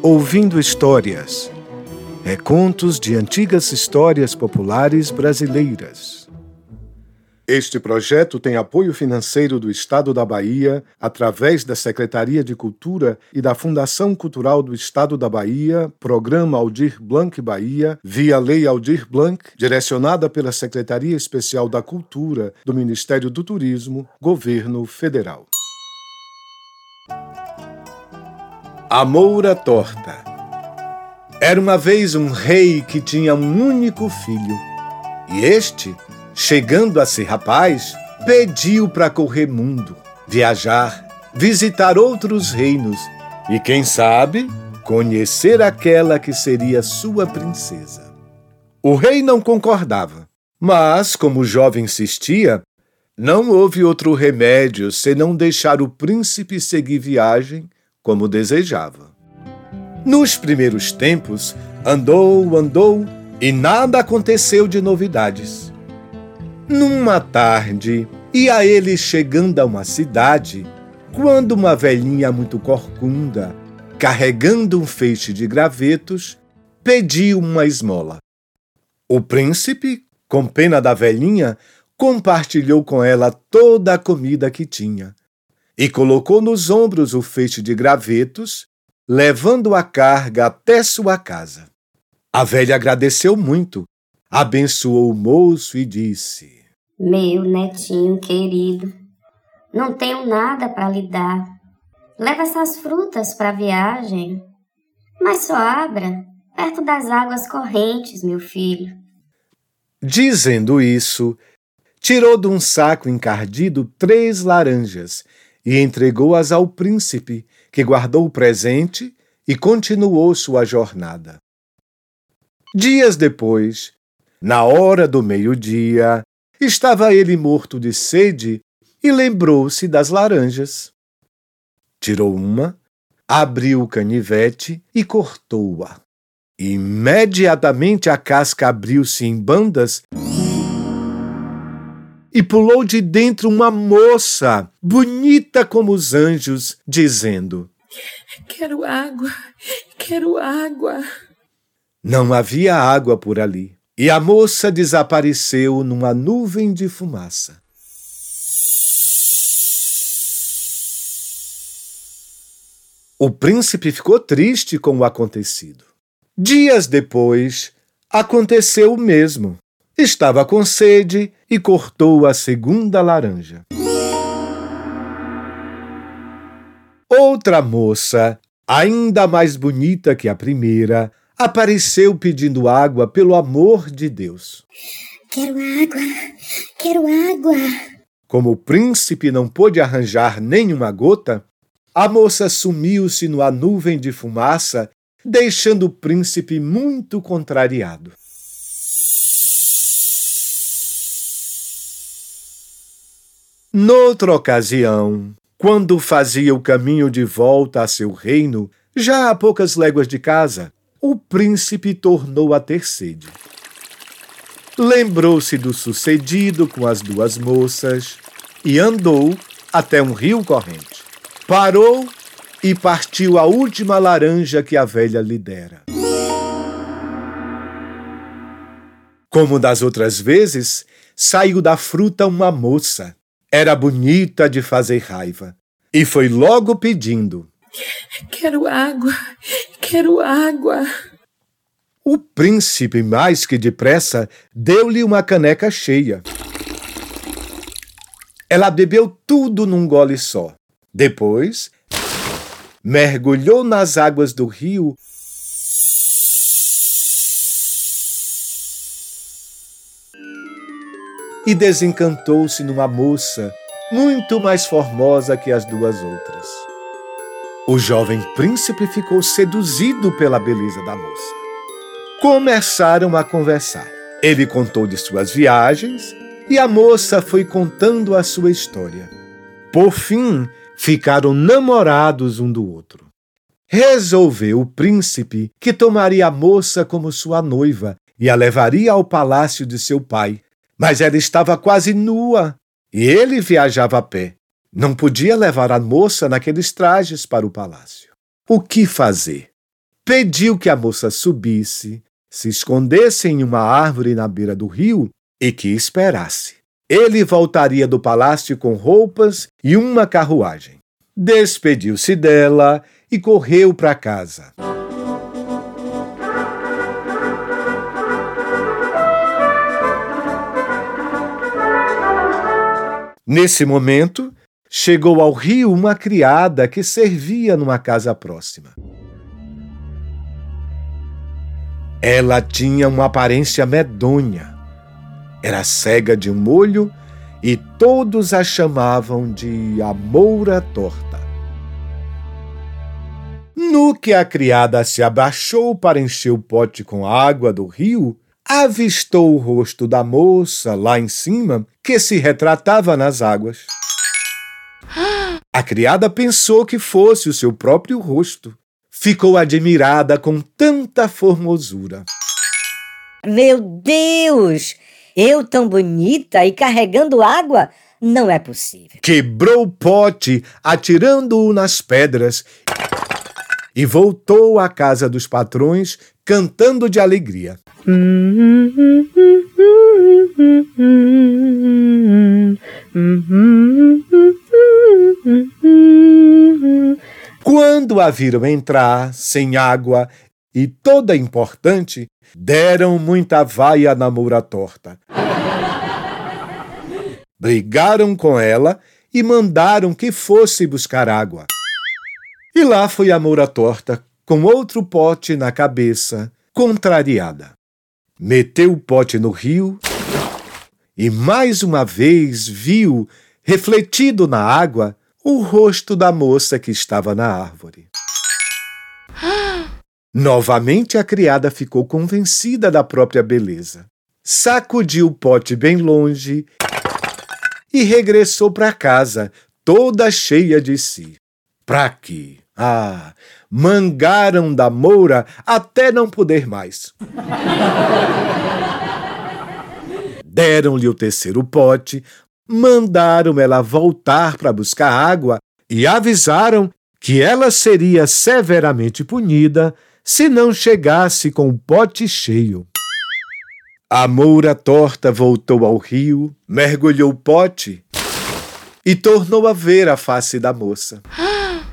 Ouvindo Histórias. Recontos de antigas histórias populares brasileiras. Este projeto tem apoio financeiro do Estado da Bahia, através da Secretaria de Cultura e da Fundação Cultural do Estado da Bahia, Programa Aldir Blanc Bahia, via Lei Aldir Blanc, direcionada pela Secretaria Especial da Cultura do Ministério do Turismo, Governo Federal. A Moura Torta Era uma vez um rei que tinha um único filho, e este chegando a ser rapaz, pediu para correr mundo, viajar, visitar outros reinos e, quem sabe, conhecer aquela que seria sua princesa. O rei não concordava, mas, como o jovem insistia, não houve outro remédio senão deixar o príncipe seguir viagem como desejava. Nos primeiros tempos, andou, andou e nada aconteceu de novidades. Numa tarde, ia ele chegando a uma cidade, quando uma velhinha muito corcunda, carregando um feixe de gravetos, pediu uma esmola. O príncipe, com pena da velhinha, compartilhou com ela toda a comida que tinha e colocou nos ombros o feixe de gravetos, levando a carga até sua casa. A velha agradeceu muito, abençoou o moço e disse: meu netinho querido, não tenho nada para lhe dar. Leva essas frutas para a viagem, mas só abra perto das águas correntes, meu filho. Dizendo isso, tirou de um saco encardido três laranjas e entregou-as ao príncipe, que guardou o presente e continuou sua jornada. Dias depois, na hora do meio-dia, Estava ele morto de sede e lembrou-se das laranjas. Tirou uma, abriu o canivete e cortou-a. Imediatamente a casca abriu-se em bandas e pulou de dentro uma moça, bonita como os anjos, dizendo: Quero água, quero água. Não havia água por ali e a moça desapareceu numa nuvem de fumaça. O príncipe ficou triste com o acontecido. Dias depois, aconteceu o mesmo. Estava com sede e cortou a segunda laranja. Outra moça, ainda mais bonita que a primeira, apareceu pedindo água pelo amor de Deus. Quero água, quero água. Como o príncipe não pôde arranjar nenhuma gota, a moça sumiu-se numa nuvem de fumaça, deixando o príncipe muito contrariado. Noutra ocasião, quando fazia o caminho de volta a seu reino, já a poucas léguas de casa, o príncipe tornou a ter sede. Lembrou-se do sucedido com as duas moças e andou até um rio corrente. Parou e partiu a última laranja que a velha lhe dera. Como das outras vezes, saiu da fruta uma moça. Era bonita de fazer raiva. E foi logo pedindo: Quero água, quero água. O príncipe, mais que depressa, deu-lhe uma caneca cheia. Ela bebeu tudo num gole só. Depois, mergulhou nas águas do rio e desencantou-se numa moça muito mais formosa que as duas outras. O jovem príncipe ficou seduzido pela beleza da moça. Começaram a conversar. Ele contou de suas viagens e a moça foi contando a sua história. Por fim, ficaram namorados um do outro. Resolveu o príncipe que tomaria a moça como sua noiva e a levaria ao palácio de seu pai. Mas ela estava quase nua e ele viajava a pé. Não podia levar a moça naqueles trajes para o palácio. O que fazer? pediu que a moça subisse, se escondesse em uma árvore na beira do rio e que esperasse. Ele voltaria do palácio com roupas e uma carruagem. Despediu-se dela e correu para casa. Nesse momento, chegou ao rio uma criada que servia numa casa próxima. Ela tinha uma aparência medonha. Era cega de um olho e todos a chamavam de a Moura Torta. No que a criada se abaixou para encher o pote com água do rio, avistou o rosto da moça lá em cima que se retratava nas águas. A criada pensou que fosse o seu próprio rosto. Ficou admirada com tanta formosura. Meu Deus! Eu tão bonita e carregando água? Não é possível. Quebrou o pote, atirando-o nas pedras, e voltou à casa dos patrões, cantando de alegria. Quando a viram entrar, sem água e toda importante, deram muita vaia na moura torta. Brigaram com ela e mandaram que fosse buscar água. E lá foi a moura torta, com outro pote na cabeça, contrariada. Meteu o pote no rio e mais uma vez viu, refletido na água, o rosto da moça que estava na árvore. Novamente a criada ficou convencida da própria beleza. Sacudiu o pote bem longe e regressou para casa, toda cheia de si. Pra quê? Ah, mangaram da moura até não poder mais. Deram-lhe o terceiro pote, mandaram ela voltar para buscar água e avisaram que ela seria severamente punida se não chegasse com o pote cheio. A moura torta voltou ao rio, mergulhou o pote e tornou a ver a face da moça.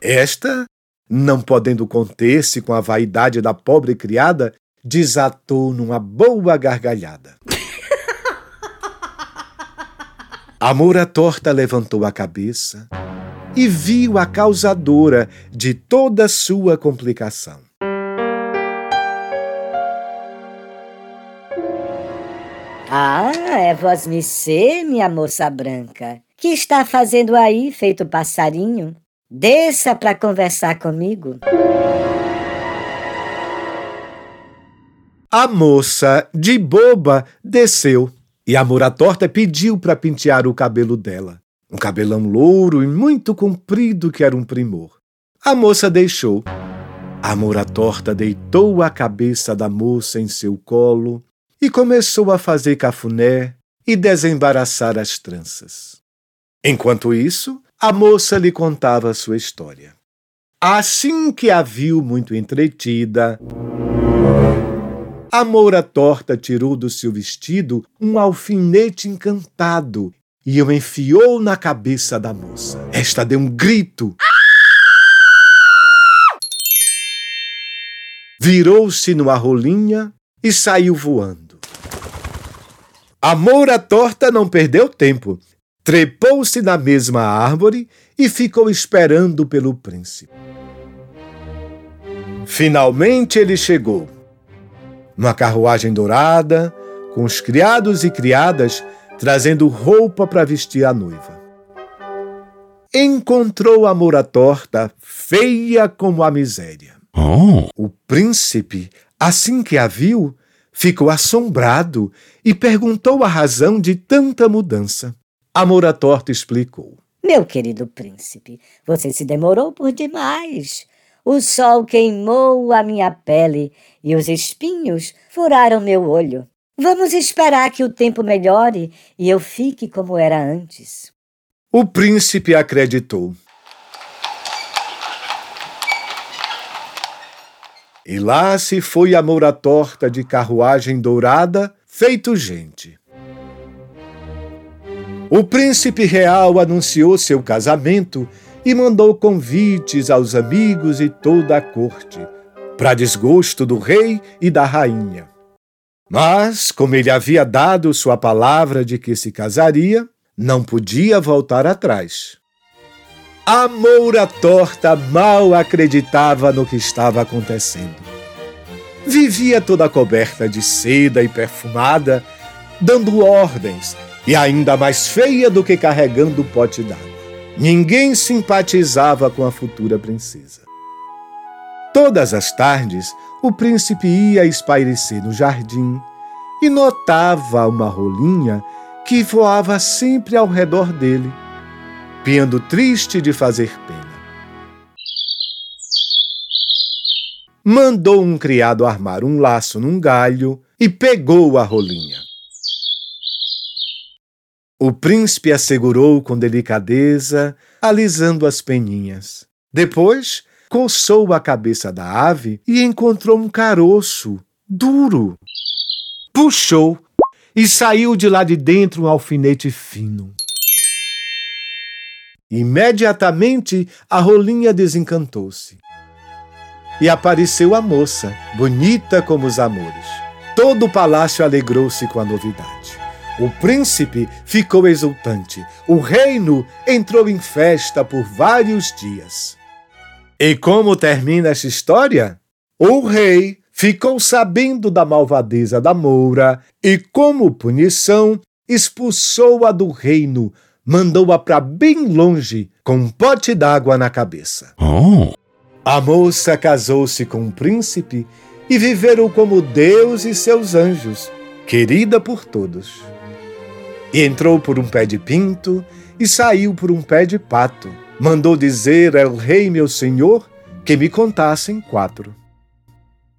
Esta, não podendo conter-se com a vaidade da pobre criada, desatou numa boa gargalhada. A moura torta levantou a cabeça e viu a causadora de toda sua complicação. Ah, é vós me ser, minha moça branca. Que está fazendo aí, feito passarinho? Desça para conversar comigo. A moça, de boba, desceu e a Moura Torta pediu para pentear o cabelo dela. Um cabelão louro e muito comprido que era um primor. A moça deixou. A Moura Torta deitou a cabeça da moça em seu colo e começou a fazer cafuné e desembaraçar as tranças. Enquanto isso, a moça lhe contava sua história. Assim que a viu muito entretida, a moura torta tirou do seu vestido um alfinete encantado e o enfiou na cabeça da moça. Esta deu um grito. Virou-se numa rolinha e saiu voando. A moura torta não perdeu tempo trepou-se na mesma árvore e ficou esperando pelo príncipe. Finalmente ele chegou. Numa carruagem dourada, com os criados e criadas trazendo roupa para vestir a noiva. Encontrou a moura torta, feia como a miséria. Oh. O príncipe, assim que a viu, ficou assombrado e perguntou a razão de tanta mudança. A Moura Torta explicou. Meu querido príncipe, você se demorou por demais. O sol queimou a minha pele e os espinhos furaram meu olho. Vamos esperar que o tempo melhore e eu fique como era antes. O príncipe acreditou. E lá se foi a moura torta de carruagem dourada, feito gente. O príncipe real anunciou seu casamento e mandou convites aos amigos e toda a corte, para desgosto do rei e da rainha. Mas, como ele havia dado sua palavra de que se casaria, não podia voltar atrás. A moura torta mal acreditava no que estava acontecendo. Vivia toda coberta de seda e perfumada, dando ordens, e ainda mais feia do que carregando o pote d'água. Ninguém simpatizava com a futura princesa. Todas as tardes, o príncipe ia espairecer no jardim e notava uma rolinha que voava sempre ao redor dele, piando triste de fazer pena. Mandou um criado armar um laço num galho e pegou a rolinha. O príncipe assegurou com delicadeza, alisando as peninhas. Depois, coçou a cabeça da ave e encontrou um caroço duro. Puxou e saiu de lá de dentro um alfinete fino. Imediatamente a rolinha desencantou-se. E apareceu a moça, bonita como os amores. Todo o palácio alegrou-se com a novidade. O príncipe ficou exultante. O reino entrou em festa por vários dias. E como termina esta história? O rei ficou sabendo da malvadeza da moura e, como punição, expulsou-a do reino, mandou-a para bem longe, com um pote d'água na cabeça. Oh. A moça casou-se com o príncipe e viveram como Deus e seus anjos, querida por todos. E entrou por um pé de pinto e saiu por um pé de pato. Mandou dizer ao rei meu senhor que me contassem quatro.